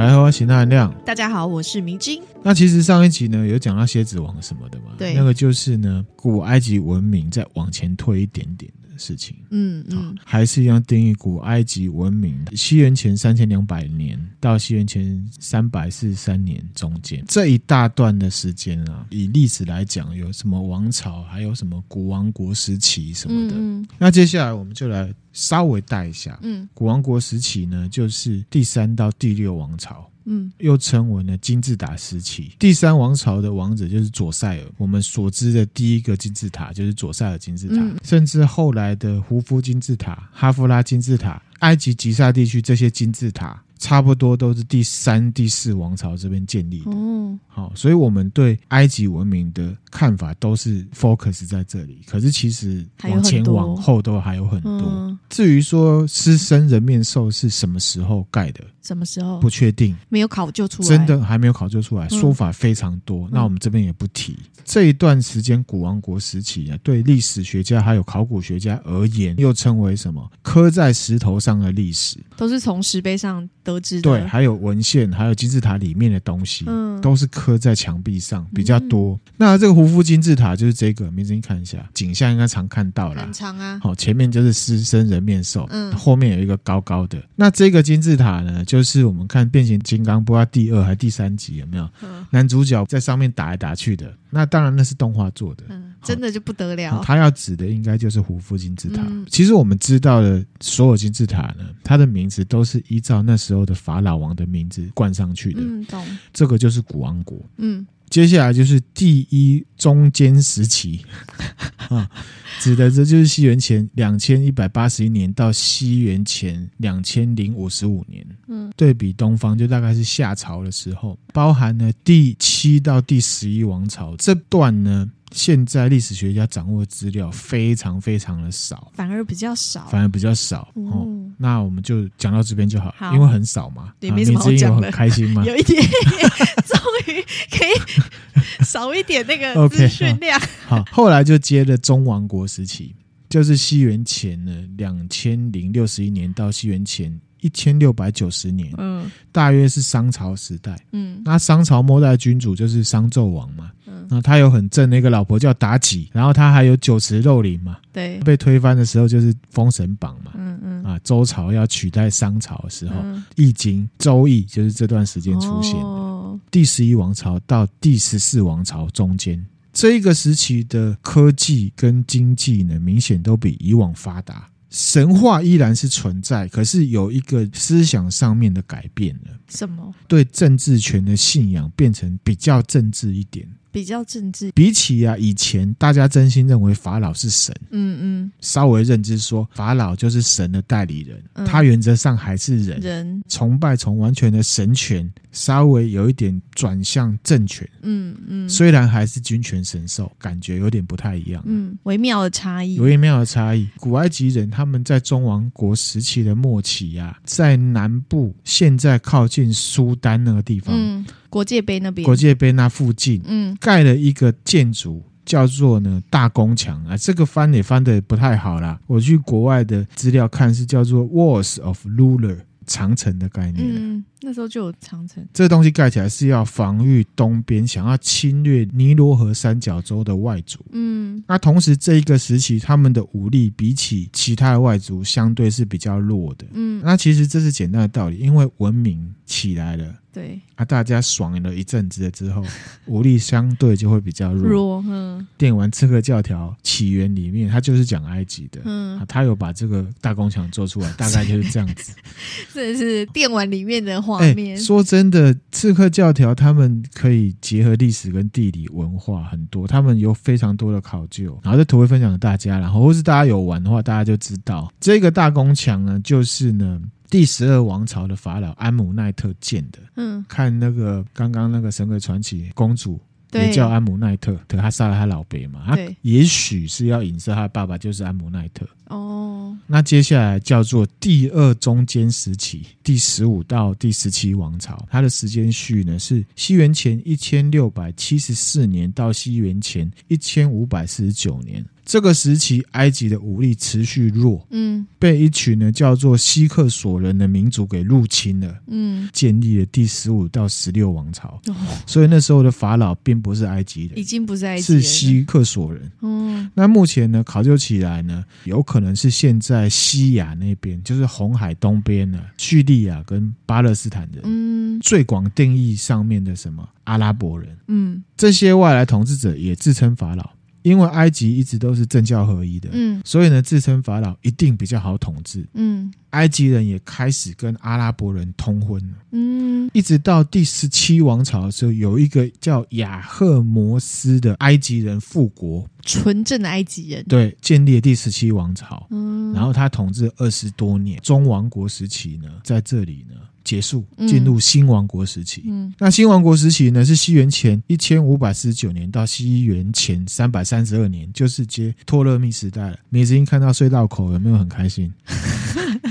大家好，我是亮。大家好，我是明晶。那其实上一集呢，有讲到蝎子王什么的嘛？对，那个就是呢，古埃及文明再往前推一点点。事情，嗯嗯，还是一样定义古埃及文明，西元前三千两百年到西元前三百四十三年中间。这一大段的时间啊，以历史来讲，有什么王朝，还有什么古王国时期什么的。嗯嗯，那接下来我们就来稍微带一下，嗯，古王国时期呢，就是第三到第六王朝。嗯，又称为呢金字塔时期，第三王朝的王者就是左塞尔。我们所知的第一个金字塔就是左塞尔金字塔，嗯、甚至后来的胡夫金字塔、哈夫拉金字塔、埃及吉萨地区这些金字塔。差不多都是第三、第四王朝这边建立的。哦，好，所以我们对埃及文明的看法都是 focus 在这里。可是其实往前往后都还有很多。嗯、至于说狮身人面兽是什么时候盖的？什么时候？不确定，没有考究出来。真的还没有考究出来，说法非常多。嗯、那我们这边也不提。这一段时间古王国时期啊，对历史学家还有考古学家而言，又称为什么？刻在石头上的历史，都是从石碑上得知的。对，还有文献，还有金字塔里面的东西，嗯，都是刻在墙壁上比较多。嗯、那这个胡夫金字塔就是这个，名字你看一下，景象应该常看到了，很长啊。好，前面就是狮身人面兽，嗯，后面有一个高高的。那这个金字塔呢，就是我们看变形金刚，不知道第二还是第三集有没有？嗯、男主角在上面打来打去的。那当然那是动画做的，嗯，真的就不得了。他要指的应该就是胡夫金字塔。嗯、其实我们知道的所有金字塔呢，它的名字都是依照那时候的法老王的名字冠上去的。嗯，懂。这个就是古王国。嗯，接下来就是第一中间时期 啊，指的这就是西元前两千一百八十一年到西元前两千零五十五年。嗯，对比东方就大概是夏朝的时候，包含了第七到第十一王朝这段呢。现在历史学家掌握的资料非常非常的少，反而比较少，反而比较少。嗯、哦，那我们就讲到这边就好，好，因为很少嘛。也没什么好讲的。开心吗？有一点，终于可以少一点那个 资讯量。Okay, 好，好，后来就接了中王国时期，就是西元前呢两千零六十一年到西元前。一千六百九十年，嗯，大约是商朝时代，嗯，那商朝末代君主就是商纣王嘛，嗯，那他有很正的一个老婆叫妲己，然后他还有酒池肉林嘛，对，被推翻的时候就是封神榜嘛，嗯嗯，啊，周朝要取代商朝的时候，嗯，易经周易就是这段时间出现的，哦，第十一王朝到第十四王朝中间这一个时期的科技跟经济呢，明显都比以往发达。神话依然是存在，可是有一个思想上面的改变了。什么？对政治权的信仰变成比较政治一点。比较政治，比起啊以前，大家真心认为法老是神，嗯嗯，稍微认知说法老就是神的代理人，嗯、他原则上还是人，人。崇拜从完全的神权，稍微有一点转向政权，嗯嗯，虽然还是君权神授，感觉有点不太一样，嗯，微妙的差异，微妙的差异。古埃及人他们在中王国时期的末期呀、啊，在南部，现在靠近苏丹那个地方，嗯。国界碑那边，国界碑那附近，嗯，盖了一个建筑，叫做呢大宫墙啊。这个翻也翻得不太好啦。我去国外的资料看是叫做 Walls of Ruler。长城的概念，嗯，那时候就有长城。这个东西盖起来是要防御东边想要侵略尼罗河三角洲的外族，嗯，那同时这一个时期他们的武力比起其他的外族相对是比较弱的，嗯，那其实这是简单的道理，因为文明起来了。对啊，大家爽了一阵子了之后，武力相对就会比较弱。弱，嗯。电玩刺客教条起源里面，他就是讲埃及的，嗯，他有把这个大宫墙做出来，大概就是这样子。这是电玩里面的画面。欸，说真的，刺客教条他们可以结合历史跟地理文化很多，他们有非常多的考究。然后这图会分享给大家，然后或是大家有玩的话，大家就知道这个大宫墙呢，就是呢。第十二王朝的法老安姆奈特建的，嗯，看那个刚刚那个神鬼传奇公主也叫安姆奈特，可他杀了他老爹嘛，对，也许是要影射他爸爸就是安姆奈特。哦，那接下来叫做第二中间时期，第十五到第十七王朝，它的时间序呢是西元前一千六百七十四年到西元前一千五百四十九年。这个时期，埃及的武力持续弱，嗯。被一群呢叫做希克索人的民族给入侵了，嗯，建立了第十五到十六王朝。哦，所以那时候的法老并不是埃及人已，经不是埃及是人是，希克索人。嗯那目前呢，考究起来呢，有可能是现在西亚那边，就是红海东边呢，叙利亚跟巴勒斯坦人。嗯。最广定义上面的什么阿拉伯人，嗯。这些外来统治者也自称法老，因为埃及一直都是政教合一的，嗯。所以呢，自称法老一定比较好统治。嗯。埃及人也开始跟阿拉伯人通婚了，嗯一直到第十七王朝的时候，有一个叫雅赫摩斯的埃及人复国，纯正的埃及人，对，建立了第十七王朝。嗯，然后他统治二十多年，中王国时期呢，在这里呢结束，嗯进入新王国时期。嗯那新王国时期呢，是西元前一千五百四十九年到西元前三百三十二年，就是接托勒密时代了。美子英看到隧道口有没有很开心？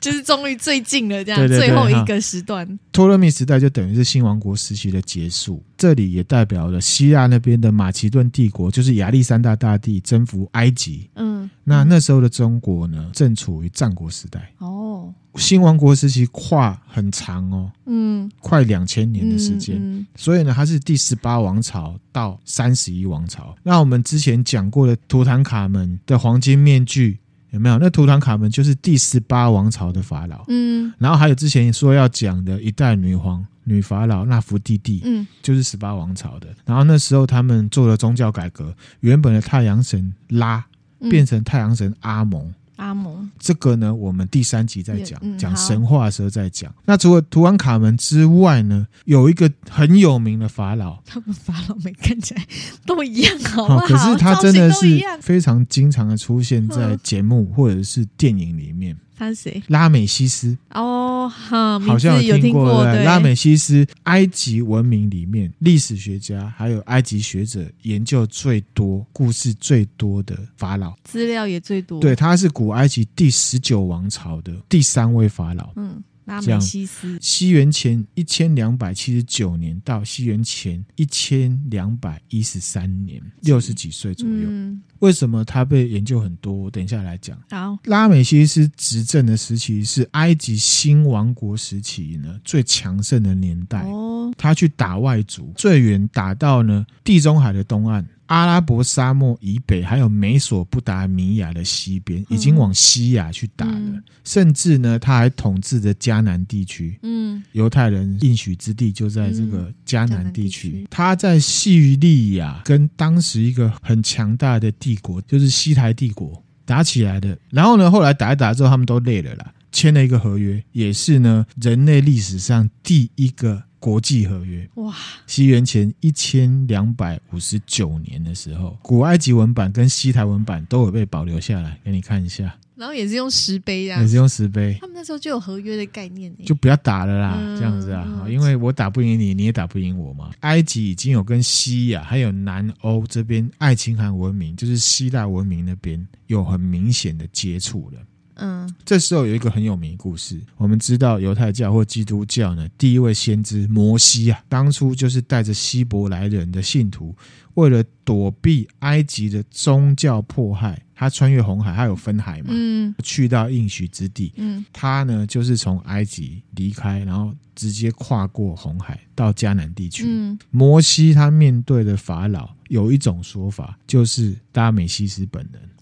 就是终于最近了，这样最后一个时段，托勒密时代就等于是新王国时期的结束，这里也代表了希腊那边的马其顿帝国，就是亚历山大大帝征服埃及。嗯，那那时候的中国呢，正处于战国时代。哦，新王国时期跨很长哦，嗯，快两千年的时间。嗯所以呢，它是第十八王朝到三十一王朝。那我们之前讲过的图坦卡门的黄金面具有没有？那图坦卡门就是第十八王朝的法老。嗯然后还有之前说要讲的一代女皇女法老纳福蒂蒂，嗯就是十八王朝的。然后那时候他们做了宗教改革，原本的太阳神拉嗯，变成太阳神阿蒙。阿蒙，这个呢，我们第三集再讲，讲神话的时候再讲。那除了图安卡门之外呢，有一个很有名的法老，他们法老们看起来都一样，好不好？哦可是他真的是非常经常的出现在节目或者是电影里面。他是谁？拉美西斯哦，哈，好像有听过，拉美西斯，埃及文明里面历史学家还有埃及学者研究最多、故事最多的法老。资料也最多，对，，他是古埃及第十九王朝的第三位法老。嗯，拉美西斯，西元前一千两百七十九年到西元前一千两百一十三年，六十几岁左右。嗯，为什么他被研究很多？我等一下来讲。好，拉美西斯执政的时期是埃及新王国时期呢最强盛的年代。哦，他去打外族，最远打到呢地中海的东岸、阿拉伯沙漠以北，还有美索不达米亚的西边，已经往西亚去打了。嗯甚至呢，他还统治着迦南地区。嗯犹太人应许之地就在这个迦南地区。他在叙利亚跟当时一个很强大的帝国，就是西台帝国打起来的。然后呢，后来打一打之后，他们都累了啦，签了一个合约，也是呢人类历史上第一个国际合约。哇，西元前一千两百五十九年的时候，古埃及文版跟西台文版都有被保留下来，给你看一下，然后也是用石碑这样，也是用石碑。他们那时候就有合约的概念呢，就不要打了啦，嗯这样子啊，嗯因为我打不赢你，你也打不赢我嘛。埃及已经有跟西亚还有南欧这边爱琴海文明，就是希腊文明那边有很明显的接触了。嗯这时候有一个很有名的故事，我们知道犹太教或基督教呢，第一位先知摩西啊，当初就是带着希伯来人的信徒，为了躲避埃及的宗教迫害，他穿越红海，他有分海嘛，嗯去到应许之地。嗯他呢，就是从埃及离开，然后直接跨过红海到迦南地区。嗯摩西他面对的法老，有一种说法，就是拉美西斯本人，哦，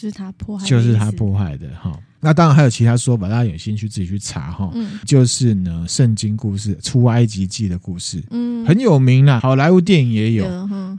就是他迫害，就是他，迫害的哈。那当然还有其他说法，大家有兴趣自己去查哈。嗯。就是呢，圣经故事《出埃及记》的故事。嗯，很有名啦，好莱坞电影也有，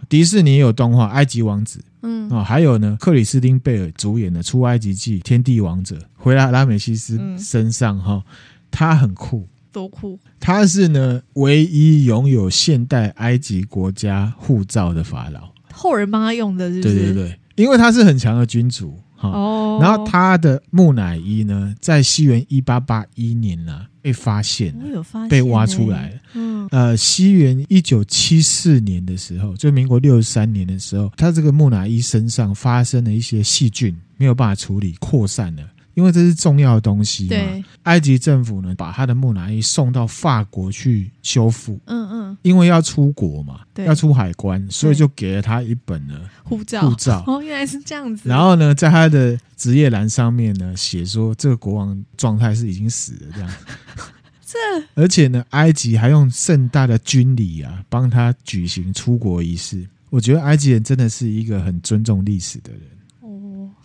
迪士尼也有动画《埃及王子》嗯。哦，还有呢，克里斯汀贝尔主演的《出埃及记》《天地王者》，回来拉美西斯嗯。身上哈、他很酷，多酷，他是呢唯一拥有现代埃及国家护照的法老。后人帮他用的，是不是？对对对，因为他是很强的君主哈。哦，然后他的木乃伊呢，在西元一八八一年呢、被发现了，我有发现被挖出来了。嗯呃，西元一九七四年的时候，就民国六十三年的时候，他这个木乃伊身上发生了一些细菌，没有办法处理，扩散了，因为这是重要的东西嘛。对，埃及政府呢，把他的木乃伊送到法国去修复。嗯嗯，因为要出国嘛，对要出海关，所以就给了他一本呢护照。护照 哦，原来是这样子。然后呢，在他的职业栏上面呢，写说这个国王状态是已经死了这样。这，而且呢，埃及还用盛大的军礼啊，帮他举行出国仪式。我觉得埃及人真的是一个很尊重历史的人。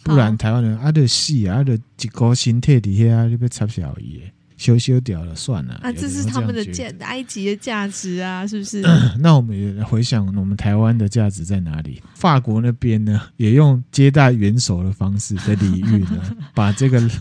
哦，不然台湾人啊的死啊的一个身体底下你要插小爷，修修掉了算了。啊，这是他们的价，埃及的价值啊，是不是？那我们也回想，我们台湾的价值在哪里？法国那边呢，也用接待元首的方式的礼遇呢，把这个。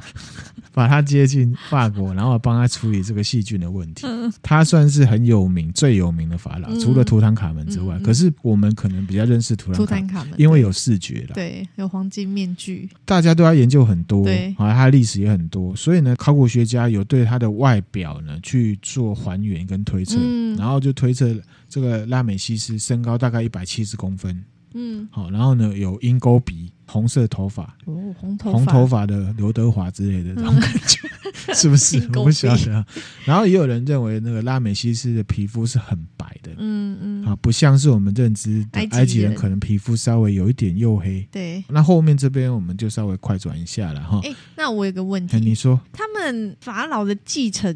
把他接进法国，然后帮他处理这个细菌的问题。他算是很有名、最有名的法老，除了图坦卡门之外。可是我们可能比较认识图坦卡门，因为有视觉了，对，有黄金面具，大家对他研究很多，对，啊，他的历史也很多。所以呢，考古学家有对他的外表呢去做还原跟推测，然后就推测这个拉美西斯身高大概一百七十公分。嗯，好，然后呢，有鹰钩鼻，红色头发，哦，红头红头发的刘德华之类的这种感觉，嗯、是不是？我不晓得。然后也有人认为那个拉美西斯的皮肤是很白的，嗯嗯，啊，不像是我们认知的埃及人，可能皮肤稍微有一点黝黑。对，那后面这边我们就稍微快转一下了哈。哎，那我有个问题，你说，他们法老的继承。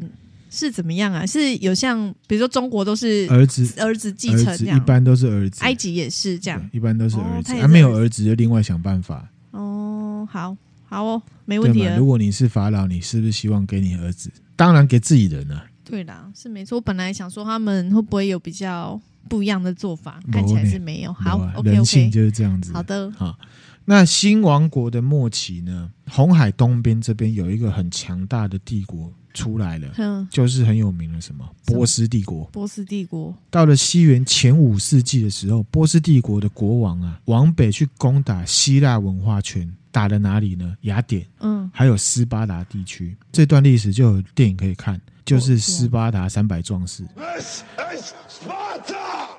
是怎么样啊？是有像比如说中国都是儿子儿子继承这样，一般都是儿子。埃及也是这样，一般都是儿子。还、哦啊、没有儿子就另外想办法。哦，好，好哦，没问题。如果你是法老，你是不是希望给你儿子？当然给自己人啊。对啦，是没错。我本来想说他们会不会有比较不一样的做法，看起来是没有。好，OK，OK，人性就是这样子。好的，好。那新王国的末期呢？红海东边这边有一个很强大的帝国。出来了，嗯，就是很有名的什么波斯帝国。波斯帝国到了西元前五世纪的时候，波斯帝国的国王啊，往北去攻打希腊文化圈，打了哪里呢？雅典，嗯，还有斯巴达地区。这段历史就有电影可以看，就是斯巴达三百壮士。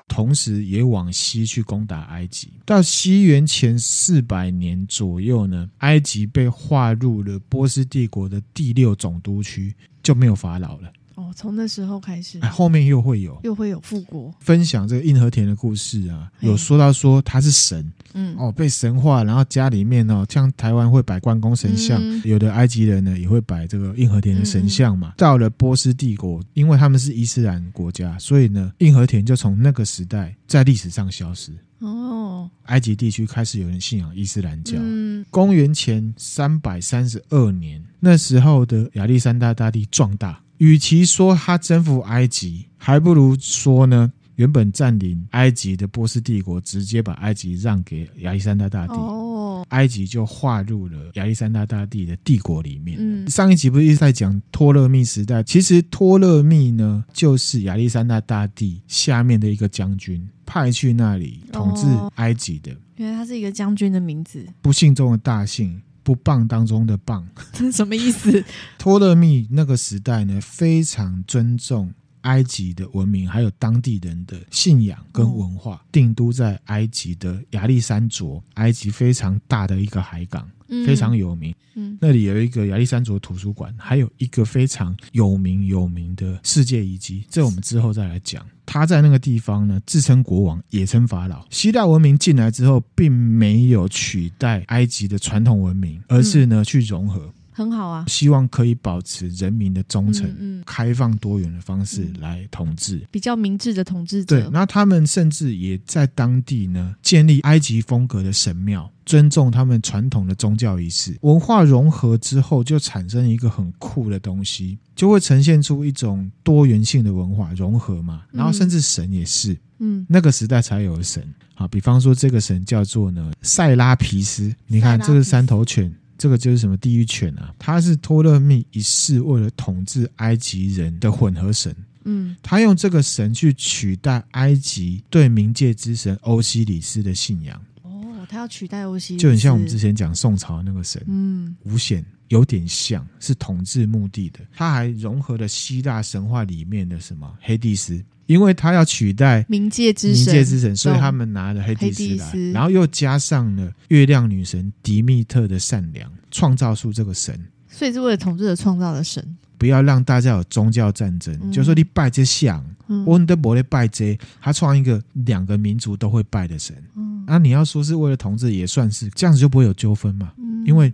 同时也往西去攻打埃及。到西元前四百年左右呢，埃及被划入了波斯帝国的第六总督区，就没有法老了。哦，从那时候开始，后面又会有，又会有复国。分享这个硬和田的故事啊，有说到说他是神，嗯，哦，被神化，然后家里面哦，像台湾会摆关公神像，嗯、有的埃及人呢也会摆这个硬和田的神像嘛。嗯、到了波斯帝国，因为他们是伊斯兰国家，所以呢，硬和田就从那个时代在历史上消失。哦，埃及地区开始有人信仰伊斯兰教。嗯，公元前三百三十二年，那时候的亚历山大大帝壮大。与其说他征服埃及，还不如说呢，原本占领埃及的波斯帝国直接把埃及让给亚历山大大帝，哦，埃及就划入了亚历山大大帝的帝国里面。嗯，上一集不是一直在讲托勒密时代？其实托勒密呢，就是亚历山大大帝下面的一个将军，派去那里统治埃及的。原来他是一个将军的名字，不幸中的大幸。不棒当中的棒，是 什么意思？托勒密那个时代呢，非常尊重埃及的文明，还有当地人的信仰跟文化。哦、定都在埃及的亚历山卓，埃及非常大的一个海港。非常有名，嗯，那里有一个亚历山卓图书馆，还有一个非常有名有名的世界遗迹，这我们之后再来讲。他在那个地方呢，自称国王，也称法老。希腊文明进来之后，并没有取代埃及的传统文明，而是呢去融合。很好啊，希望可以保持人民的忠诚，嗯嗯、开放多元的方式来统治，比较明智的统治者。对，那他们甚至也在当地呢建立埃及风格的神庙，尊重他们传统的宗教仪式。文化融合之后，就产生一个很酷的东西，就会呈现出一种多元性的文化融合嘛。然后甚至神也是，嗯，那个时代才有神。啊，比方说这个神叫做呢塞拉皮斯，你看这是三头犬。这个就是什么地狱犬啊？他是托勒密一世为了统治埃及人的混合神。嗯，他用这个神去取代埃及对冥界之神欧西里斯的信仰。哦，他要取代欧西里斯，就很像我们之前讲宋朝那个神。嗯，五显有点像是统治目的的。他还融合了希腊神话里面的什么黑帝斯。因为他要取代冥界之神，冥界之神，所以他们拿了黑帝斯来，然后又加上了月亮女神迪密特的善良，创造出这个神。所以是为了统治者创造的神，不要让大家有宗教战争。嗯、就说你拜这像，我们都不会拜这，他创一个两个民族都会拜的神。嗯，啊，你要说是为了统治，也算是这样子，就不会有纠纷嘛。嗯，因为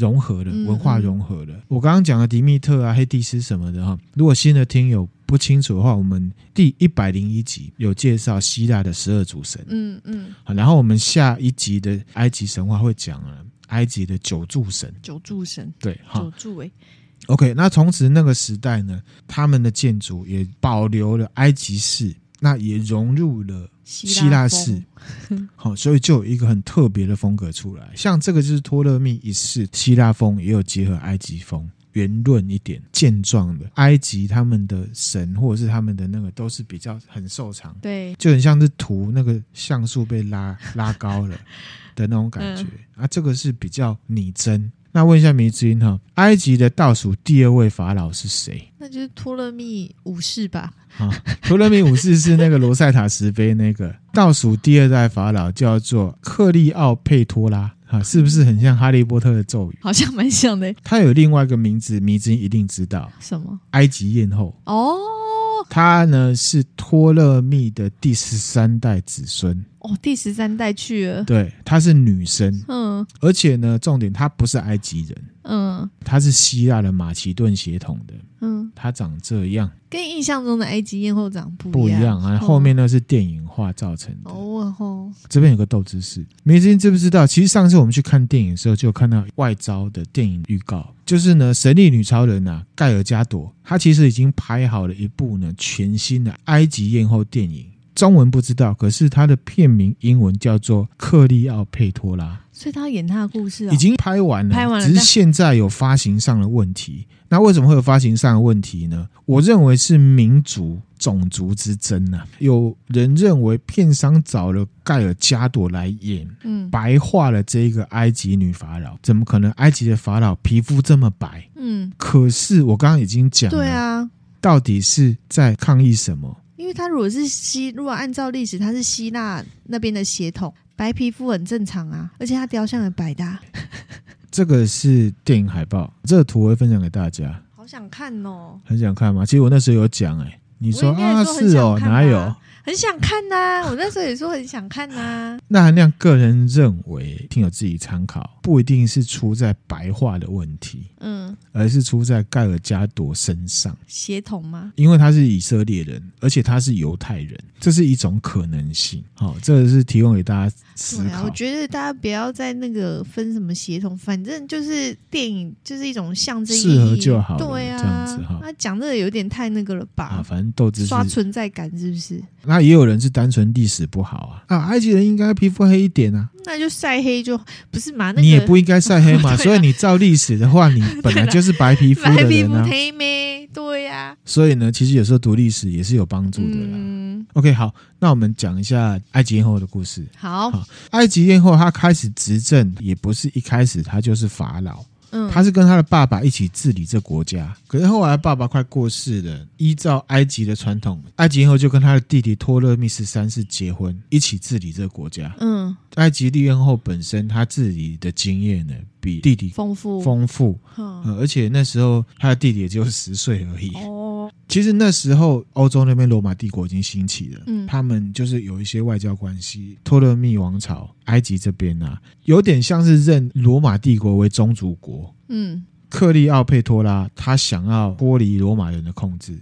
融合的，文化融合的。嗯嗯、我刚刚讲的迪密特啊、黑帝斯什么的哈，如果新的听友不清楚的话，我们第一百零一集有介绍希腊的十二主神。嗯嗯，好，然后我们下一集的埃及神话会讲了。埃及的九柱神，九柱神，对，九柱诶。OK，那从此那个时代呢，他们的建筑也保留了埃及式，那也融入了希腊式，好，所以就有一个很特别的风格出来。像这个就是托勒密一世，希腊风也有结合埃及风，圆润一点、健壮的。埃及他们的神或者是他们的那个都是比较很瘦长，对，就很像是图那个像素被拉拉高了。的那种感觉、嗯、啊，这个是比较拟真。那问一下迷之音哈，埃及的倒数第二位法老是谁？那就是托勒密五世吧？啊，托勒密五世是那个罗塞塔石碑那个倒数第二代法老，叫做克利奥佩托拉啊，是不是很像哈利波特的咒语？好像蛮像的。他有另外一个名字，迷之音一定知道什么？埃及艳后哦，他呢是托勒密的第十三代子孙。哦，第十三代去了。对，她是女生。嗯，而且呢，重点她不是埃及人。嗯，她是希腊的马其顿血统的。嗯，她长这样，跟印象中的埃及艳后长不不一样啊。后面那是电影化造成的。哦哦，这边有个豆知识，梅子知不知道？其实上次我们去看电影的时候，就有看到外招的电影预告，就是呢，神力女超人啊，盖尔加朵，她其实已经拍好了一部呢全新的埃及艳后电影。中文不知道，可是他的片名英文叫做《克利奥佩托拉》，所以他演他的故事啊，已经拍完了，拍完了，只是现在有发行上的问题。那为什么会有发行上的问题呢？我认为是民族种族之争呐。有人认为片商找了盖尔加朵来演，嗯，白化了这个埃及女法老，怎么可能？埃及的法老皮肤这么白，嗯，可是我刚刚已经讲了，对啊，到底是在抗议什么？因为他如果是希，如果按照历史，他是希腊那边的血统，白皮肤很正常啊，而且他雕像很白的。这个是电影海报，这个图我会分享给大家。好想看哦，很想看吗？其实我那时候有讲哎、欸，你说，说啊是哦，哪有？很想看呐、啊，我那时候也说很想看呐、啊。那韩亮个人认为，听友自己参考，不一定是出在白话的问题，嗯，而是出在盖尔加朵身上协同吗？因为他是以色列人，而且他是犹太人，这是一种可能性。好、哦，这个是提供给大家思考。我觉得大家不要在那个分什么协同，反正就是电影就是一种象征意义，适合就好。对啊，子哈。他讲这个有点太那个了吧？啊，反正斗智刷存在感是不是？那也有人是单纯历史不好啊啊！埃及人应该皮肤黑一点啊，那就晒黑就不是嘛？那个、你也不应该晒黑嘛。所以你照历史的话，你本来就是白皮肤的人啊。白皮肤黑咩？对呀、啊。所以呢，其实有时候读历史也是有帮助的啦。嗯、OK，好，那我们讲一下埃及艳后的故事。好，好，埃及艳后她开始执政，也不是一开始她就是法老。嗯，他是跟他的爸爸一起治理这国家，可是后来爸爸快过世了，依照埃及的传统，埃及艳后就跟他的弟弟托勒密十三世结婚，一起治理这个国家。嗯，埃及艳后本身他治理的经验呢，比弟弟丰富。丰富，嗯，而且那时候他的弟弟也就十岁而已。哦，其实那时候欧洲那边罗马帝国已经兴起了，嗯，他们就是有一些外交关系。托勒密王朝，埃及这边啊，有点像是认罗马帝国为宗主国。嗯，克利奥佩托拉他想要脱离罗马人的控制。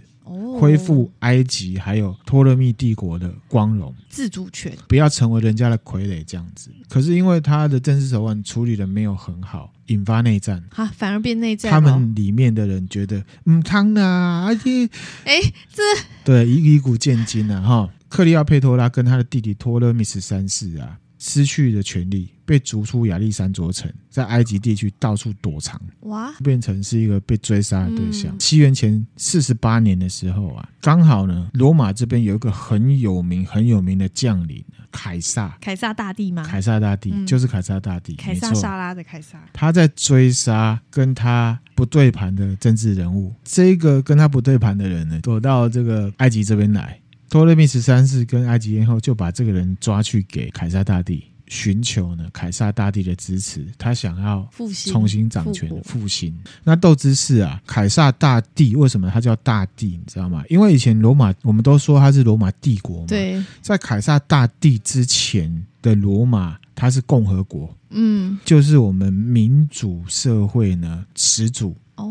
恢复埃及还有托勒密帝国的光荣、自主权，不要成为人家的傀儡这样子。可是因为他的政治手腕处理的没有很好，引发内战，哈，反而变内战。他们里面的人觉得，嗯，汤啊，而且，哎，这对以以古见今啊，哈，克利奥佩托拉跟他的弟弟托勒密十三世啊。失去的权利，被逐出亚历山卓城，在埃及地区到处躲藏，哇，变成是一个被追杀的对象。七元前四十八年的时候啊，刚好呢，罗马这边有一个很有名、很有名的将领凯撒，凯撒大帝吗？凯撒大帝、嗯、就是凯撒大帝，凯撒沙拉的凯撒，他在追杀跟他不对盘的政治人物。这个跟他不对盘的人呢，躲到这个埃及这边来。托勒密十三世跟埃及艳后就把这个人抓去给凯撒大帝，寻求呢凯撒大帝的支持，他想要复兴重新掌权复复兴。那斗之士啊，凯撒大帝为什么他叫大帝？你知道吗？因为以前罗马我们都说他是罗马帝国嘛。对，在凯撒大帝之前的罗马，它是共和国。嗯，就是我们民主社会呢始祖。哦，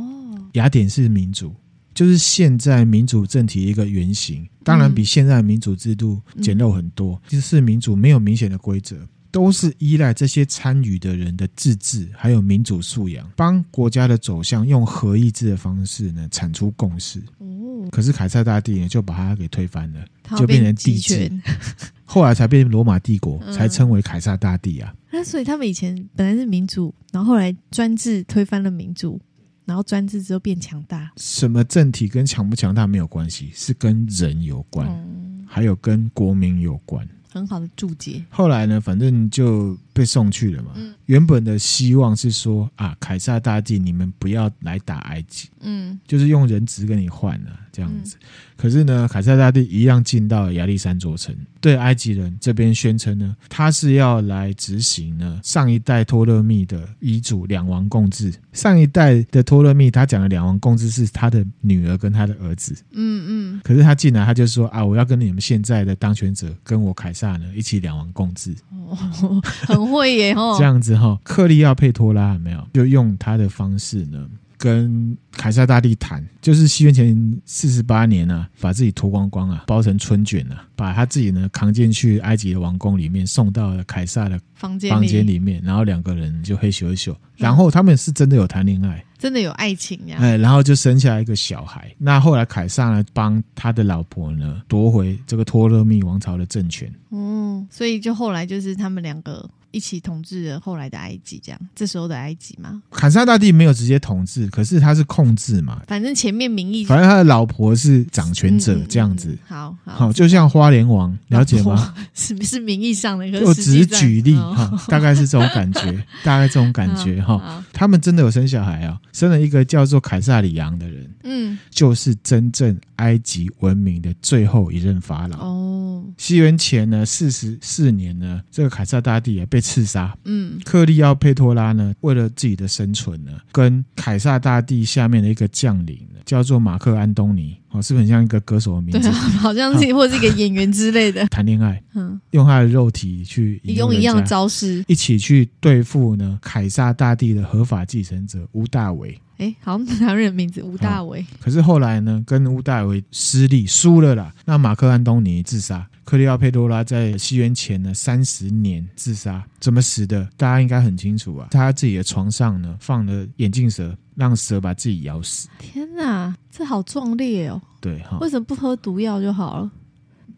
雅典是民主。就是现在民主政体一个原型，当然比现在民主制度简陋很多。就是民主没有明显的规则，都是依赖这些参与的人的自治还有民主素养，帮国家的走向用合意制的方式呢产出共识。哦，可是凯撒大帝呢就把它给推翻了，就变成帝制，后来才变成罗马帝国，才称为凯撒大帝啊。那所以他们以前本来是民主，然后后来专制推翻了民主。然后专制之后变强大，什么政体跟强不强大没有关系，是跟人有关，嗯、还有跟国民有关。很好的注解。后来呢，反正就被送去了嘛。嗯、原本的希望是说啊，凯撒大帝，你们不要来打埃及，嗯，就是用人质跟你换了这样子。嗯、可是呢，凯撒大帝一样进到亚历山卓城，对埃及人这边宣称呢，他是要来执行呢上一代托勒密的遗嘱，两王共治。上一代的托勒密他讲的两王共治是他的女儿跟他的儿子，嗯嗯。可是他进来他就说啊，我要跟你们现在的当权者跟我凯撒呢一起两王共治。哦，很会耶哦，这样子哈，克利奥佩托拉有没有就用他的方式呢？跟凯撒大帝谈，就是西元前四十八年啊，把自己脱光光啊，包成春卷啊，把他自己呢扛进去埃及的王宫里面，送到了凯撒的房间房间里面，然后两个人就嘿咻嘿咻，然后他们是真的有谈恋爱，真的有爱情呀，哎，然后就生下一个小孩。那后来凯撒呢，帮他的老婆呢夺回这个托勒密王朝的政权。嗯，所以就后来就是他们两个。一起统治了后来的埃及，这样这时候的埃及吗？凯撒大帝没有直接统治，可是他是控制嘛。反正前面名义，反正他的老婆是掌权者，这样子。嗯嗯嗯、好好，好，就像花莲王，了解吗？是是名义上的，我只是举例哈，哦、大概是这种感觉，大概这种感觉哈。他们真的有生小孩啊，生了一个叫做凯撒里昂的人，嗯，就是真正埃及文明的最后一任法老。哦，西元前呢四十四年呢，这个凯撒大帝也被。刺杀。嗯，克利奥佩托拉呢，为了自己的生存呢，跟凯撒大帝下面的一个将领叫做马克安东尼，哦，是不是很像一个歌手的名字？对啊，好像是，或是一个演员之类的。谈恋爱，嗯，用他的肉体去用一样的招式，一起去对付呢凯撒大帝的合法继承者屋大维。哎，好像男人名字吴大维。可是后来呢，跟吴大维失利，输了啦。那马克安东尼自杀。克利奥佩多拉在西元前呢三十年自杀，怎么死的？大家应该很清楚啊。他自己的床上呢放了眼镜蛇，让蛇把自己咬死。天哪，这好壮烈哦！对哈，为什么不喝毒药就好了？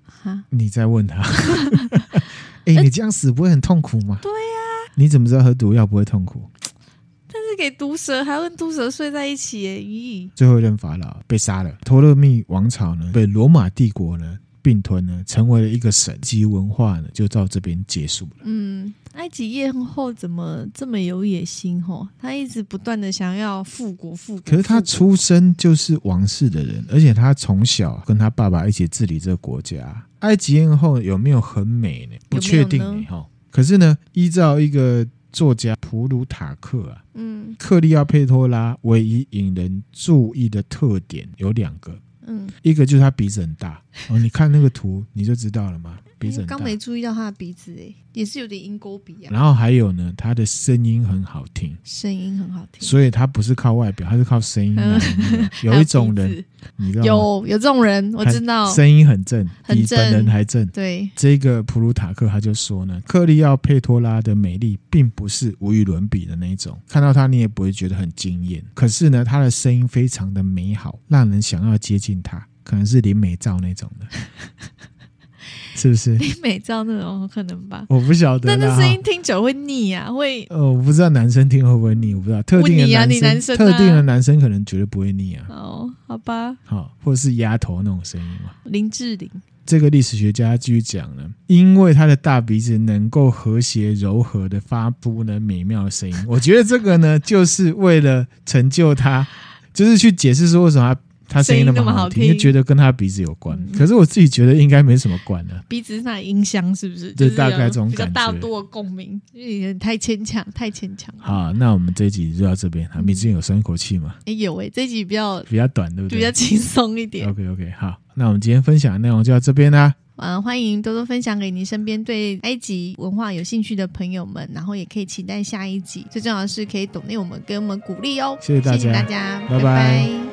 哈，你再问他。哎，你这样死不会很痛苦吗？对呀。你怎么知道喝毒药不会痛苦？给毒蛇还要跟毒蛇睡在一起耶？咦，最后一任法老被杀了，托勒密王朝呢被罗马帝国呢。并吞呢，成为了一个神级文化呢，就到这边结束了。嗯，埃及艳后怎么这么有野心？吼，他一直不断的想要复国复国。可是他出生就是王室的人，而且他从小跟他爸爸一起治理这个国家。埃及艳后有没有很美呢？不确定呢。哈，可是呢，依照一个作家普鲁塔克啊，嗯，克利奥佩托拉唯一引人注意的特点有两个。嗯，一个就是他鼻子很大哦，你看那个图你就知道了吗。鼻子刚没注意到他的鼻子哎，也是有点鹰钩鼻啊。然后还有呢，他的声音很好听，声音很好听，所以他不是靠外表，他是靠声音来。有一种人，你知道？有有这种人，我知道，声音很正，比本人还正。对，这个普鲁塔克他就说呢，克利奥佩托拉的美丽并不是无与伦比的那一种，看到他你也不会觉得很惊艳。可是呢，他的声音非常的美好，让人想要接近他，可能是林美照那种的。是不是你美照那种可能吧？我不晓得，但那声音听久会腻啊，会。呃，我不知道男生听会不会腻，我不知道特定的男生，你男生啊、特定的男生可能绝对不会腻啊。哦，好吧。好，或者是丫头那种声音嘛。林志玲，这个历史学家继续讲呢，因为他的大鼻子能够和谐柔和的发布呢美妙的声音。我觉得这个呢，就是为了成就他，就是去解释说为什么他。他声音那么好听，就觉得跟他鼻子有关。可是我自己觉得应该没什么关的，鼻子是他的音箱，是不是？就大概这种感觉，大多的共鸣，因为太牵强，太牵强。好，那我们这一集就到这边。哈，你之前有松一口气吗？哎有哎，这一集比较比较短，对不对？比较轻松一点。OK OK，好，那我们今天分享的内容就到这边啦。嗯，欢迎多多分享给您身边对埃及文化有兴趣的朋友们，然后也可以期待下一集。最重要的是可以懂内我们，给我们鼓励哦。谢谢大家，谢谢大家，拜拜。拜拜。